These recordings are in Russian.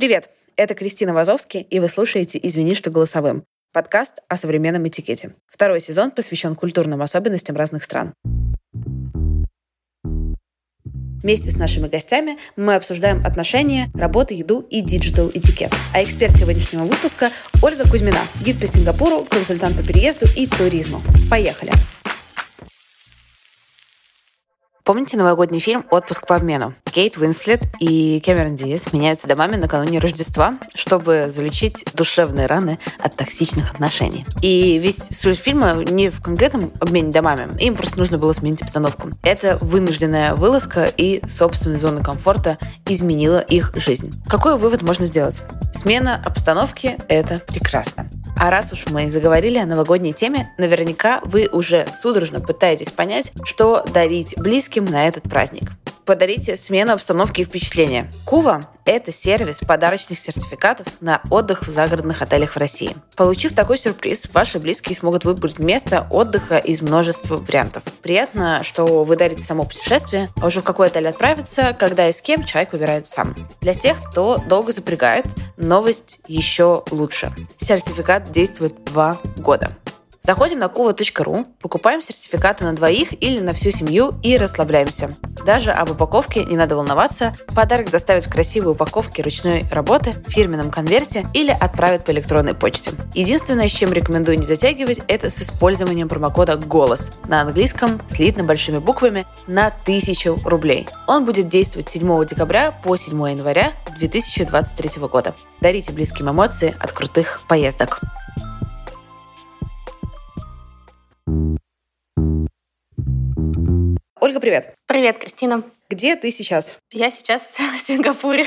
Привет, это Кристина Вазовский, и вы слушаете «Извини, что голосовым» — подкаст о современном этикете. Второй сезон посвящен культурным особенностям разных стран. Вместе с нашими гостями мы обсуждаем отношения, работу, еду и digital этикет. А эксперт сегодняшнего выпуска — Ольга Кузьмина, гид по Сингапуру, консультант по переезду и туризму. Поехали! Помните новогодний фильм «Отпуск по обмену»? Кейт Уинслет и Кэмерон Диас меняются домами накануне Рождества, чтобы залечить душевные раны от токсичных отношений. И весь суть фильма не в конкретном обмене домами, им просто нужно было сменить обстановку. Это вынужденная вылазка и собственная зона комфорта изменила их жизнь. Какой вывод можно сделать? Смена обстановки – это прекрасно. А раз уж мы заговорили о новогодней теме, наверняка вы уже судорожно пытаетесь понять, что дарить близким на этот праздник. Подарите смену обстановки и впечатления. Кува – это сервис подарочных сертификатов на отдых в загородных отелях в России. Получив такой сюрприз, ваши близкие смогут выбрать место отдыха из множества вариантов. Приятно, что вы дарите само путешествие, а уже в какой отель отправиться, когда и с кем человек выбирает сам. Для тех, кто долго запрягает, новость еще лучше. Сертификат действует два года. Заходим на kuva.ru, покупаем сертификаты на двоих или на всю семью и расслабляемся. Даже об упаковке не надо волноваться. Подарок доставят в красивой упаковке ручной работы, в фирменном конверте или отправят по электронной почте. Единственное, с чем рекомендую не затягивать, это с использованием промокода «ГОЛОС» на английском, слитно большими буквами, на 1000 рублей. Он будет действовать с 7 декабря по 7 января 2023 года. Дарите близким эмоции от крутых поездок. Ольга, привет. Привет, Кристина. Где ты сейчас? Я сейчас в Сингапуре.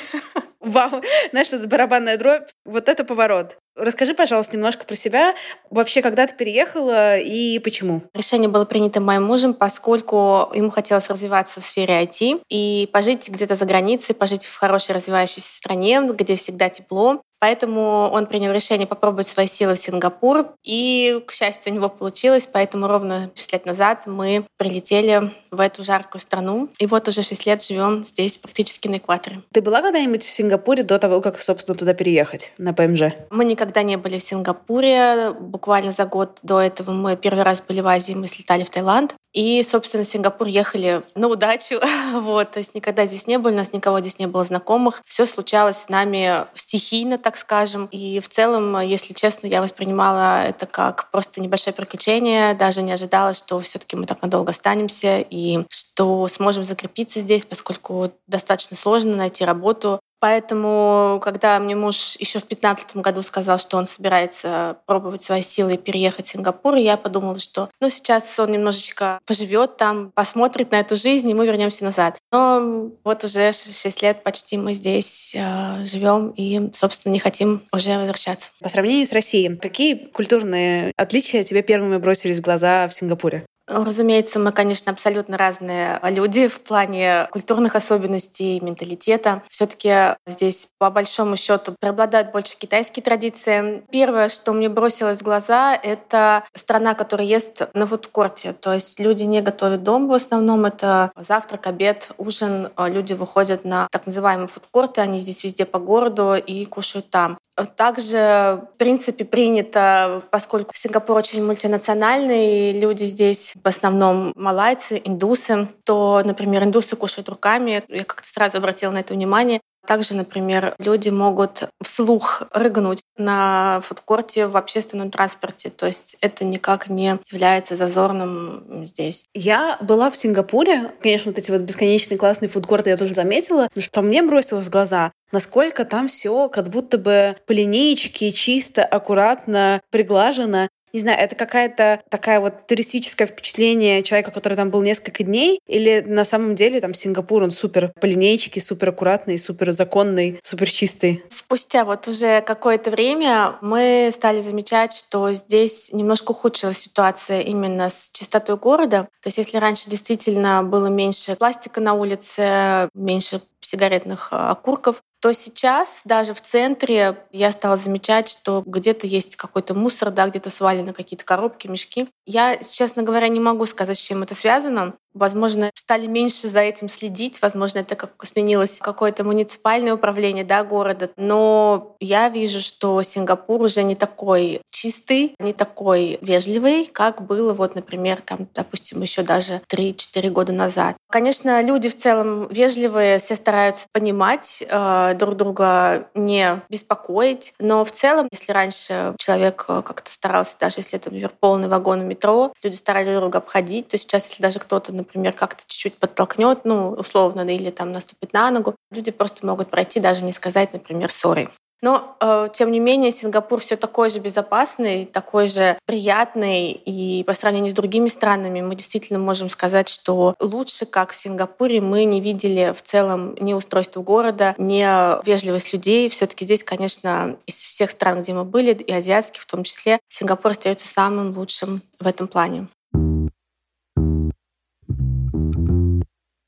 Вау, знаешь, это барабанная дробь. Вот это поворот. Расскажи, пожалуйста, немножко про себя. Вообще, когда ты переехала и почему? Решение было принято моим мужем, поскольку ему хотелось развиваться в сфере IT и пожить где-то за границей, пожить в хорошей развивающейся стране, где всегда тепло. Поэтому он принял решение попробовать свои силы в Сингапур. И, к счастью, у него получилось. Поэтому ровно 6 лет назад мы прилетели в эту жаркую страну. И вот уже 6 лет живем здесь, практически на экваторе. Ты была когда-нибудь в Сингапуре до того, как, собственно, туда переехать, на ПМЖ? Мы никогда не были в Сингапуре. Буквально за год до этого мы первый раз были в Азии, мы слетали в Таиланд. И, собственно, в Сингапур ехали на удачу. вот, то есть никогда здесь не были, у нас никого здесь не было знакомых. Все случалось с нами стихийно, так скажем. И в целом, если честно, я воспринимала это как просто небольшое приключение. Даже не ожидала, что все таки мы так надолго останемся и что сможем закрепиться здесь, поскольку достаточно сложно найти работу Поэтому, когда мне муж еще в 2015 году сказал, что он собирается пробовать свои силы и переехать в Сингапур, я подумала, что ну, сейчас он немножечко поживет там, посмотрит на эту жизнь, и мы вернемся назад. Но вот уже 6 лет почти мы здесь э, живем и, собственно, не хотим уже возвращаться. По сравнению с Россией, какие культурные отличия тебе первыми бросились в глаза в Сингапуре? Разумеется, мы, конечно, абсолютно разные люди в плане культурных особенностей, менталитета. все таки здесь, по большому счету, преобладают больше китайские традиции. Первое, что мне бросилось в глаза, это страна, которая ест на фудкорте. То есть люди не готовят дома в основном. Это завтрак, обед, ужин. Люди выходят на так называемые фудкорты. Они здесь везде по городу и кушают там. Также, в принципе, принято, поскольку Сингапур очень мультинациональный, люди здесь в основном малайцы, индусы, то, например, индусы кушают руками. Я как-то сразу обратила на это внимание. Также, например, люди могут вслух рыгнуть на фудкорте в общественном транспорте. То есть это никак не является зазорным здесь. Я была в Сингапуре. Конечно, вот эти вот бесконечные классные фудкорты я тоже заметила. Но что мне бросилось в глаза, насколько там все как будто бы по линеечке, чисто, аккуратно, приглажено не знаю, это какая-то такая вот туристическое впечатление человека, который там был несколько дней, или на самом деле там Сингапур, он супер по линейке, супер аккуратный, супер законный, супер чистый? Спустя вот уже какое-то время мы стали замечать, что здесь немножко ухудшилась ситуация именно с чистотой города. То есть если раньше действительно было меньше пластика на улице, меньше сигаретных а, окурков, то сейчас даже в центре я стала замечать, что где-то есть какой-то мусор, да, где-то свалены какие-то коробки, мешки. Я, честно говоря, не могу сказать, с чем это связано. Возможно, стали меньше за этим следить, возможно, это как сменилось какое-то муниципальное управление да, города, но я вижу, что Сингапур уже не такой чистый, не такой вежливый, как было, вот, например, там, допустим, еще даже 3-4 года назад. Конечно, люди в целом вежливые, все стараются понимать э, друг друга, не беспокоить, но в целом, если раньше человек э, как-то старался, даже если это, например, полный вагон метро, люди старались друг друга обходить, то сейчас, если даже кто-то, например, как-то чуть-чуть подтолкнет, ну, условно, или там наступит на ногу, люди просто могут пройти, даже не сказать, например, сори. Но, э, тем не менее, Сингапур все такой же безопасный, такой же приятный. И по сравнению с другими странами мы действительно можем сказать, что лучше, как в Сингапуре, мы не видели в целом ни устройство города, ни вежливость людей. все таки здесь, конечно, из всех стран, где мы были, и азиатских в том числе, Сингапур остается самым лучшим в этом плане.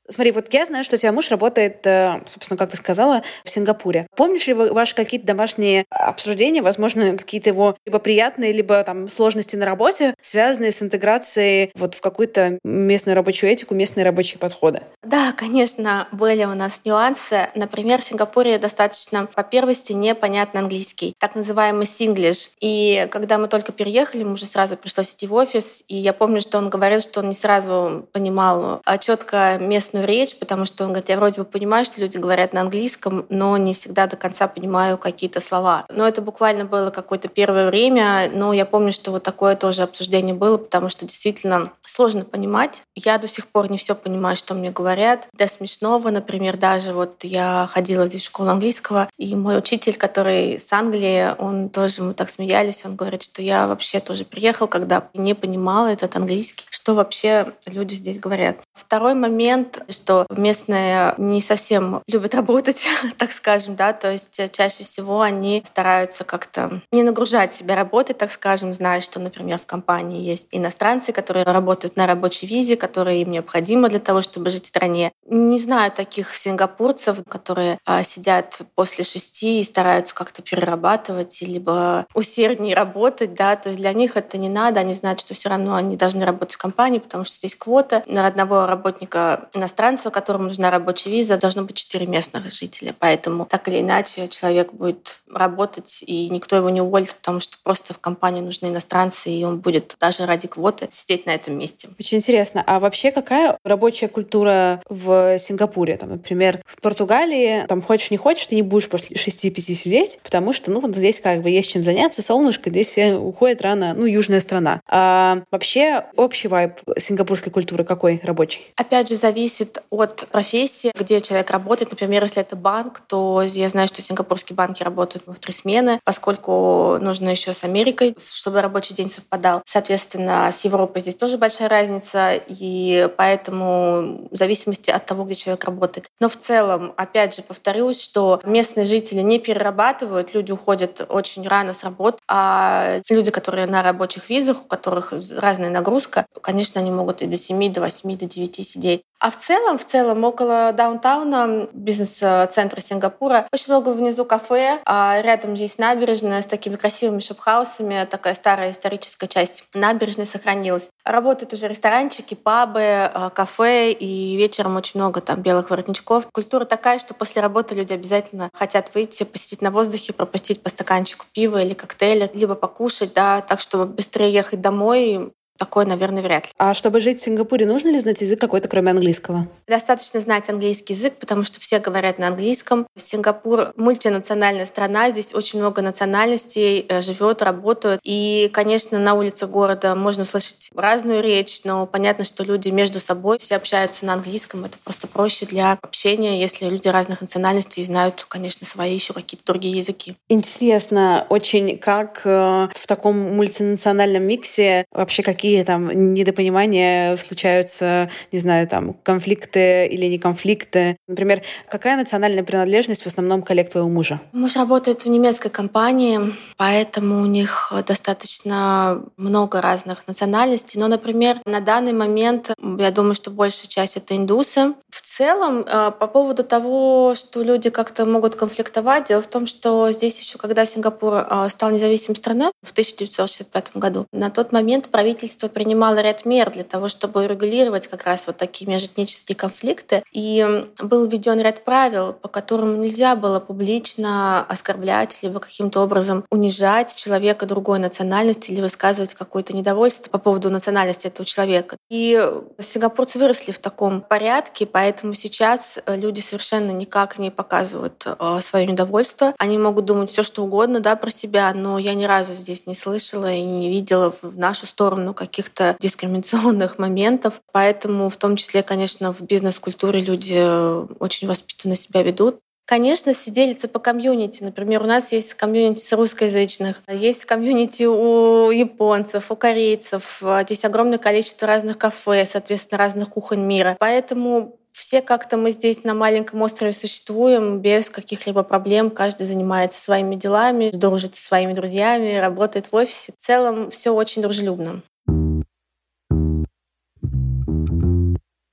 Смотри, вот я знаю, что у тебя муж работает, э, собственно, как ты сказала, в Сингапуре. Помнишь ли вы ваши какие-то домашние обсуждения, возможно, какие-то его либо приятные, либо там сложности на работе, связанные с интеграцией вот в какую-то местную рабочую этику, местные рабочие подходы? Да, конечно, были у нас нюансы. Например, в Сингапуре достаточно по первости непонятно английский, так называемый синглиш. И когда мы только переехали, мы уже сразу пришлось идти в офис, и я помню, что он говорил, что он не сразу понимал а четко местную устную речь, потому что он говорит, я вроде бы понимаю, что люди говорят на английском, но не всегда до конца понимаю какие-то слова. Но это буквально было какое-то первое время, но я помню, что вот такое тоже обсуждение было, потому что действительно сложно понимать. Я до сих пор не все понимаю, что мне говорят. До смешного, например, даже вот я ходила здесь в школу английского, и мой учитель, который с Англии, он тоже, мы так смеялись, он говорит, что я вообще тоже приехал, когда не понимала этот английский, что вообще люди здесь говорят. Второй момент, что местные не совсем любят работать, так скажем, да, то есть чаще всего они стараются как-то не нагружать себя работой, так скажем, зная, что, например, в компании есть иностранцы, которые работают на рабочей визе, которые им необходимо для того, чтобы жить в стране. Не знаю таких сингапурцев, которые а, сидят после шести и стараются как-то перерабатывать, либо усерднее работать, да, то есть для них это не надо, они знают, что все равно они должны работать в компании, потому что здесь квота на одного работника иностранца, которому нужна рабочая виза, должно быть четыре местных жителя. Поэтому так или иначе человек будет работать, и никто его не уволит, потому что просто в компании нужны иностранцы, и он будет даже ради квоты сидеть на этом месте. Очень интересно. А вообще какая рабочая культура в Сингапуре? Там, например, в Португалии, там, хочешь не хочешь, ты не будешь после 6-5 сидеть, потому что, ну, вот здесь как бы есть чем заняться, солнышко, здесь все уходят рано, ну, южная страна. А вообще общий вайб сингапурской культуры какой рабочий? Опять же, зависит от профессии, где человек работает. Например, если это банк, то я знаю, что сингапурские банки работают в три смены, поскольку нужно еще с Америкой, чтобы рабочий день совпадал. Соответственно, с Европой здесь тоже большая разница, и поэтому в зависимости от того, где человек работает. Но в целом, опять же, повторюсь, что местные жители не перерабатывают, люди уходят очень рано с работы, а люди, которые на рабочих визах, у которых разная нагрузка, конечно, они могут и до 7, до 8, до 9 сидеть. А в целом, в целом, около даунтауна, бизнес-центра Сингапура, очень много внизу кафе, а рядом есть набережная с такими красивыми шопхаусами, такая старая историческая часть набережной сохранилась. Работают уже ресторанчики, пабы, а, кафе, и вечером очень много там белых воротничков. Культура такая, что после работы люди обязательно хотят выйти, посидеть на воздухе, пропустить по стаканчику пива или коктейля, либо покушать, да, так, чтобы быстрее ехать домой, Такое, наверное, вряд ли. А чтобы жить в Сингапуре, нужно ли знать язык какой-то, кроме английского? Достаточно знать английский язык, потому что все говорят на английском. Сингапур — мультинациональная страна, здесь очень много национальностей э, живет, работают. И, конечно, на улице города можно услышать разную речь, но понятно, что люди между собой все общаются на английском. Это просто проще для общения, если люди разных национальностей знают, конечно, свои еще какие-то другие языки. Интересно очень, как э, в таком мультинациональном миксе вообще какие какие там недопонимания случаются, не знаю, там конфликты или не конфликты. Например, какая национальная принадлежность в основном коллег твоего мужа? Муж работает в немецкой компании, поэтому у них достаточно много разных национальностей. Но, например, на данный момент, я думаю, что большая часть — это индусы. Целом, э, по поводу того, что люди как-то могут конфликтовать, дело в том, что здесь еще, когда Сингапур э, стал независимой страной в 1965 году, на тот момент правительство принимало ряд мер для того, чтобы регулировать как раз вот такие межэтнические конфликты. И был введен ряд правил, по которым нельзя было публично оскорблять либо каким-то образом унижать человека другой национальности или высказывать какое-то недовольство по поводу национальности этого человека. И сингапурцы выросли в таком порядке, поэтому Поэтому сейчас э, люди совершенно никак не показывают э, свое недовольство. Они могут думать все, что угодно да, про себя, но я ни разу здесь не слышала и не видела в нашу сторону каких-то дискриминационных моментов. Поэтому в том числе, конечно, в бизнес-культуре люди э, очень воспитанно себя ведут. Конечно, все делится по комьюнити. Например, у нас есть комьюнити с русскоязычных, есть комьюнити у японцев, у корейцев. Здесь огромное количество разных кафе, соответственно, разных кухонь мира. Поэтому все как-то мы здесь на маленьком острове существуем без каких-либо проблем. Каждый занимается своими делами, дружит со своими друзьями, работает в офисе. В целом все очень дружелюбно.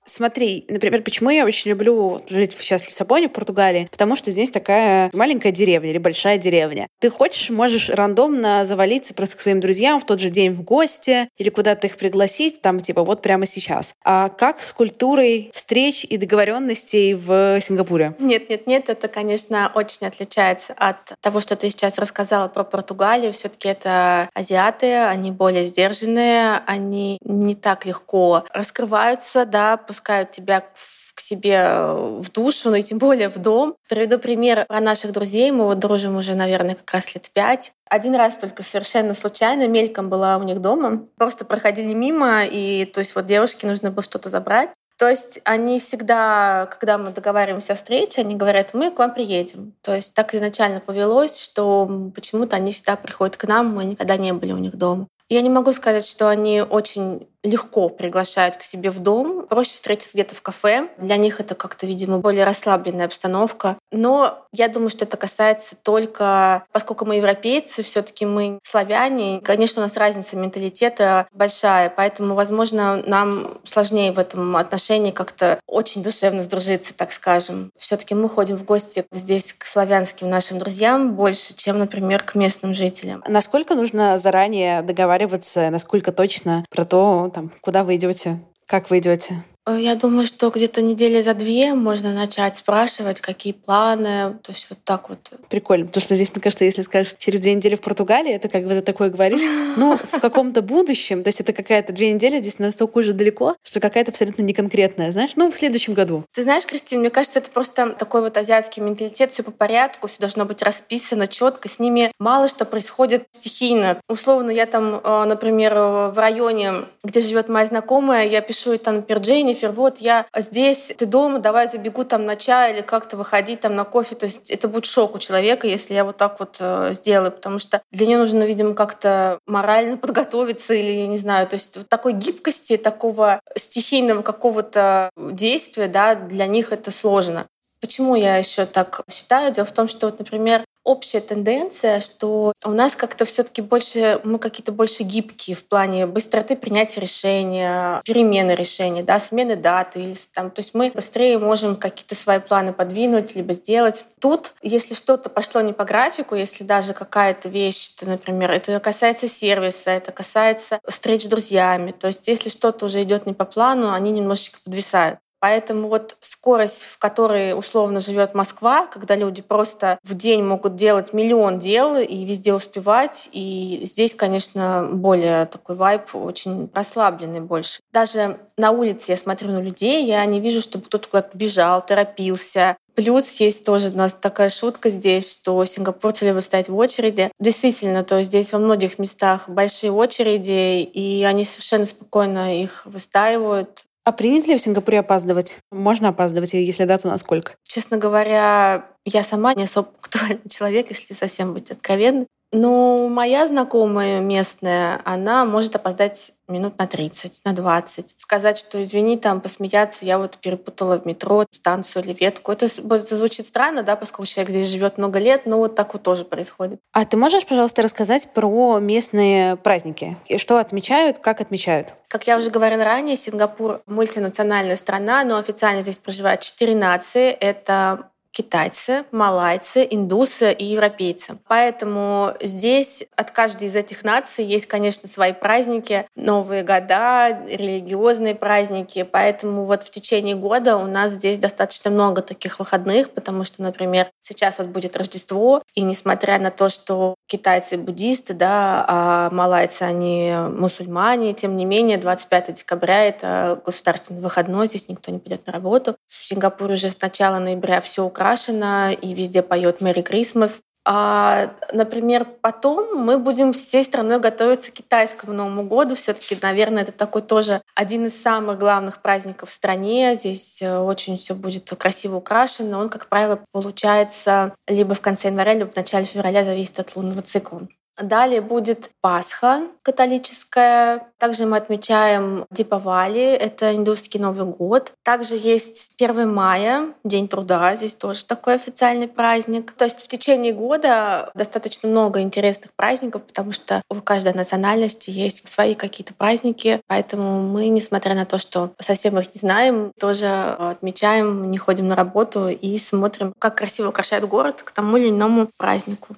Смотри, например, почему я очень люблю жить сейчас в Лиссабоне, в Португалии, потому что здесь такая маленькая деревня или большая деревня. Ты хочешь, можешь рандомно завалиться просто к своим друзьям в тот же день в гости или куда-то их пригласить, там типа вот прямо сейчас. А как с культурой встреч и договоренностей в Сингапуре? Нет, нет, нет, это, конечно, очень отличается от того, что ты сейчас рассказала про Португалию. Все-таки это азиаты, они более сдержанные, они не так легко раскрываются, да, пускают тебя к себе э, в душу, ну и тем более в дом. Приведу пример про наших друзей. Мы вот дружим уже, наверное, как раз лет пять. Один раз только совершенно случайно, мельком была у них дома. Просто проходили мимо, и то есть вот девушке нужно было что-то забрать. То есть они всегда, когда мы договариваемся о встрече, они говорят, мы к вам приедем. То есть так изначально повелось, что почему-то они всегда приходят к нам, мы никогда не были у них дома. Я не могу сказать, что они очень легко приглашают к себе в дом. Проще встретиться где-то в кафе. Для них это как-то, видимо, более расслабленная обстановка. Но я думаю, что это касается только, поскольку мы европейцы, все таки мы славяне. Конечно, у нас разница менталитета большая, поэтому, возможно, нам сложнее в этом отношении как-то очень душевно сдружиться, так скажем. все таки мы ходим в гости здесь к славянским нашим друзьям больше, чем, например, к местным жителям. Насколько нужно заранее договариваться, насколько точно про то, там, куда вы идете, как вы идете? Э, я думаю, что где-то недели за две можно начать спрашивать, какие планы. То есть вот так вот. Прикольно. Потому что здесь, мне кажется, если скажешь через две недели в Португалии, это как бы ты такое говоришь. Ну, в каком-то будущем, то есть это какая-то две недели здесь настолько уже далеко, что какая-то абсолютно неконкретная, знаешь, ну, в следующем году. Ты знаешь, Кристина, мне кажется, это просто такой вот азиатский менталитет, все по порядку, все должно быть расписано четко, с ними мало что происходит стихийно. Условно, я там, э, например, в районе, где живет моя знакомая, я пишу там, например, Дженнифер, вот я здесь, ты дома, давай забегу там на чай или как-то выходить там на кофе. То есть это будет шок у человека, если я вот так вот э, сделаю, потому что для нее нужно, видимо, как-то морально подготовиться или, я не знаю, то есть вот такой гибкости, такого стихийного какого-то действия, да, для них это сложно. Почему я еще так считаю? Дело в том, что, вот, например, общая тенденция, что у нас как-то все-таки больше, мы какие-то больше гибкие в плане быстроты принятия решения, перемены решения, да, смены даты. Или, там, то есть мы быстрее можем какие-то свои планы подвинуть, либо сделать. Тут, если что-то пошло не по графику, если даже какая-то вещь, например, это касается сервиса, это касается встреч с друзьями, то есть если что-то уже идет не по плану, они немножечко подвисают. Поэтому вот скорость, в которой условно живет Москва, когда люди просто в день могут делать миллион дел и везде успевать, и здесь, конечно, более такой вайп, очень расслабленный больше. Даже на улице я смотрю на людей, я не вижу, чтобы кто-то куда-то бежал, торопился. Плюс есть тоже у нас такая шутка здесь, что сингапурцы любят стоять в очереди. Действительно, то есть здесь во многих местах большие очереди, и они совершенно спокойно их выстаивают. А принято ли в Сингапуре опаздывать? Можно опаздывать, если да, то насколько? Честно говоря, я сама не особо пунктуальный человек, если совсем быть откровенной. Ну, моя знакомая местная, она может опоздать минут на 30, на 20. Сказать, что извини, там посмеяться, я вот перепутала в метро станцию или ветку. Это, это звучит странно, да, поскольку человек здесь живет много лет, но вот так вот тоже происходит. А ты можешь, пожалуйста, рассказать про местные праздники? И что отмечают, как отмечают? Как я уже говорила ранее, Сингапур мультинациональная страна, но официально здесь проживает четыре нации. Это китайцы, малайцы, индусы и европейцы. Поэтому здесь от каждой из этих наций есть, конечно, свои праздники, Новые года, религиозные праздники. Поэтому вот в течение года у нас здесь достаточно много таких выходных, потому что, например, сейчас вот будет Рождество, и несмотря на то, что китайцы буддисты, да, а малайцы они мусульмане, тем не менее 25 декабря это государственный выходной, здесь никто не пойдет на работу. В Сингапуре уже с начала ноября все украшено украшена и везде поет «Мэри Крисмас». А, например, потом мы будем всей страной готовиться к китайскому Новому году. Все-таки, наверное, это такой тоже один из самых главных праздников в стране. Здесь э, очень все будет красиво украшено. Он, как правило, получается либо в конце января, либо в начале февраля, зависит от лунного цикла. Далее будет Пасха католическая. Также мы отмечаем Дипавали, это индусский Новый год. Также есть 1 мая, День труда, здесь тоже такой официальный праздник. То есть в течение года достаточно много интересных праздников, потому что у каждой национальности есть свои какие-то праздники, поэтому мы, несмотря на то, что совсем их не знаем, тоже отмечаем, не ходим на работу и смотрим, как красиво украшает город к тому или иному празднику.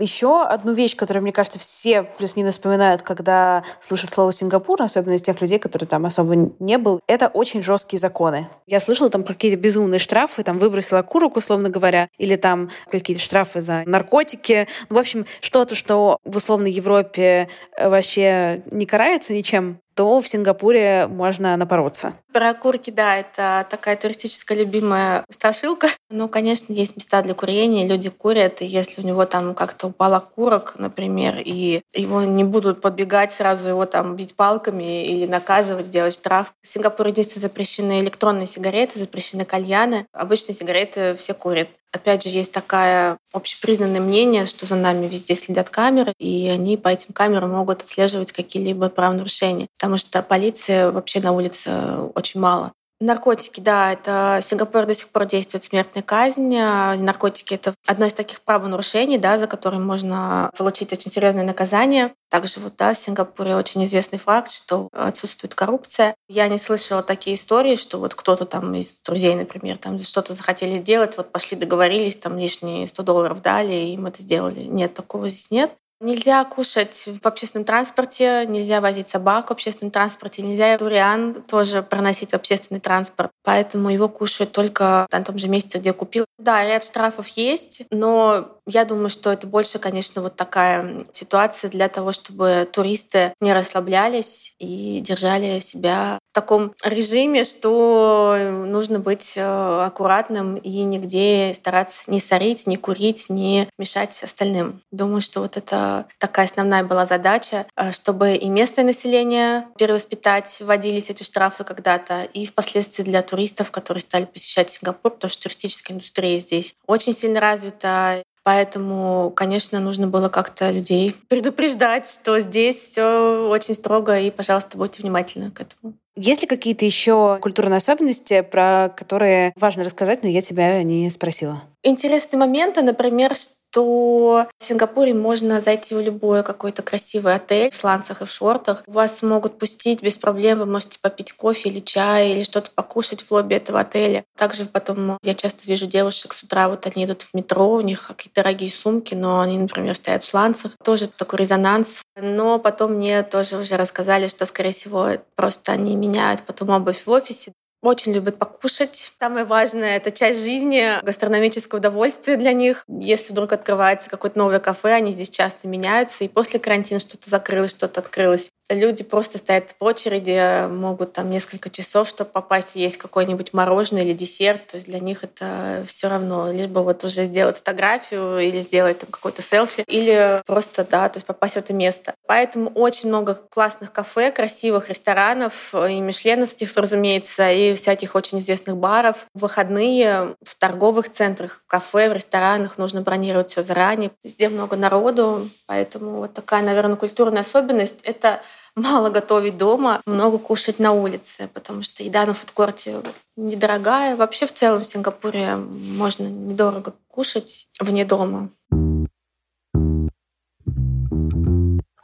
Еще одну вещь, которую, мне кажется, все плюс-минус вспоминают, когда слышат слово Сингапур, особенно из тех людей, которые там особо не был, это очень жесткие законы. Я слышала там какие-то безумные штрафы, там выбросила курок, условно говоря, или там какие-то штрафы за наркотики. Ну, в общем, что-то, что в условной Европе э, вообще не карается ничем, то в Сингапуре можно напороться. Про курки, да, это такая туристическая любимая страшилка. Ну, конечно, есть места для курения, люди курят, и если у него там как-то упал окурок, например, и его не будут подбегать сразу его там бить палками или наказывать, делать штраф. В Сингапуре единственное запрещены электронные сигареты, запрещены кальяны. Обычные сигареты все курят. Опять же, есть такое общепризнанное мнение, что за нами везде следят камеры, и они по этим камерам могут отслеживать какие-либо правонарушения, потому что полиции вообще на улице очень мало. Наркотики, да, это Сингапур до сих пор действует смертная казнь. Наркотики — это одно из таких правонарушений, да, за которые можно получить очень серьезное наказание. Также вот, да, в Сингапуре очень известный факт, что отсутствует коррупция. Я не слышала такие истории, что вот кто-то там из друзей, например, там что-то захотели сделать, вот пошли договорились, там лишние 100 долларов дали, и им это сделали. Нет, такого здесь нет. Нельзя кушать в общественном транспорте, нельзя возить собак в общественном транспорте, нельзя дуриан тоже проносить в общественный транспорт. Поэтому его кушают только на том же месте, где купил. Да, ряд штрафов есть, но я думаю, что это больше, конечно, вот такая ситуация для того, чтобы туристы не расслаблялись и держали себя в таком режиме, что нужно быть э, аккуратным и нигде стараться не сорить, не курить, не мешать остальным. Думаю, что вот это такая основная была задача, э, чтобы и местное население перевоспитать, вводились эти штрафы когда-то, и впоследствии для туристов, которые стали посещать Сингапур, потому что туристическая индустрия здесь очень сильно развита. Поэтому, конечно, нужно было как-то людей предупреждать, что здесь все очень строго, и, пожалуйста, будьте внимательны к этому. Есть ли какие-то еще культурные особенности, про которые важно рассказать, но я тебя не спросила? Интересные моменты, например, то в Сингапуре можно зайти в любой какой-то красивый отель в сланцах и в шортах. Вас могут пустить без проблем, вы можете попить кофе или чай, или что-то покушать в лобби этого отеля. Также потом я часто вижу девушек с утра, вот они идут в метро, у них какие-то дорогие сумки, но они, например, стоят в сланцах. Тоже такой резонанс. Но потом мне тоже уже рассказали, что, скорее всего, просто они меняют потом обувь в офисе очень любят покушать. Самое важное — это часть жизни, гастрономическое удовольствие для них. Если вдруг открывается какое-то новое кафе, они здесь часто меняются. И после карантина что-то закрылось, что-то открылось. Люди просто стоят в очереди, могут там несколько часов, чтобы попасть и есть какое-нибудь мороженое или десерт. То есть для них это все равно. Лишь бы вот уже сделать фотографию или сделать там какой-то селфи, или просто, да, то есть попасть в это место. Поэтому очень много классных кафе, красивых ресторанов и мишленовских, разумеется, и сети всяких очень известных баров. В выходные в торговых центрах, в кафе, в ресторанах нужно бронировать все заранее. Везде много народу, поэтому вот такая, наверное, культурная особенность — это мало готовить дома, много кушать на улице, потому что еда на фудкорте недорогая. Вообще в целом в Сингапуре можно недорого кушать вне дома.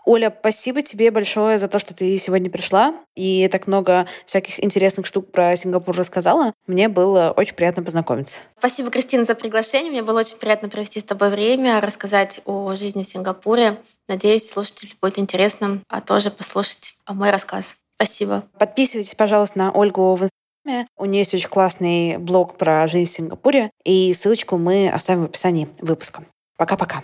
Оля, спасибо тебе большое за то, что ты сегодня пришла и так много всяких интересных штук про Сингапур рассказала. Мне было очень приятно познакомиться. Спасибо, Кристина, за приглашение. Мне было очень приятно провести с тобой время, рассказать о жизни в Сингапуре. Надеюсь, слушателям будет интересно, а тоже послушать мой рассказ. Спасибо. Подписывайтесь, пожалуйста, на Ольгу в Инстаграме. У нее есть очень классный блог про жизнь в Сингапуре, и ссылочку мы оставим в описании выпуска. Пока-пока.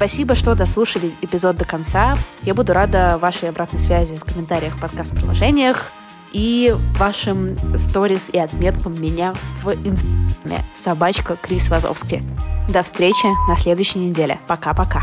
Спасибо, что дослушали эпизод до конца. Я буду рада вашей обратной связи в комментариях подкаст-приложениях и вашим сторис и отметкам меня в инстаграме собачка Крис Вазовский. До встречи на следующей неделе. Пока-пока.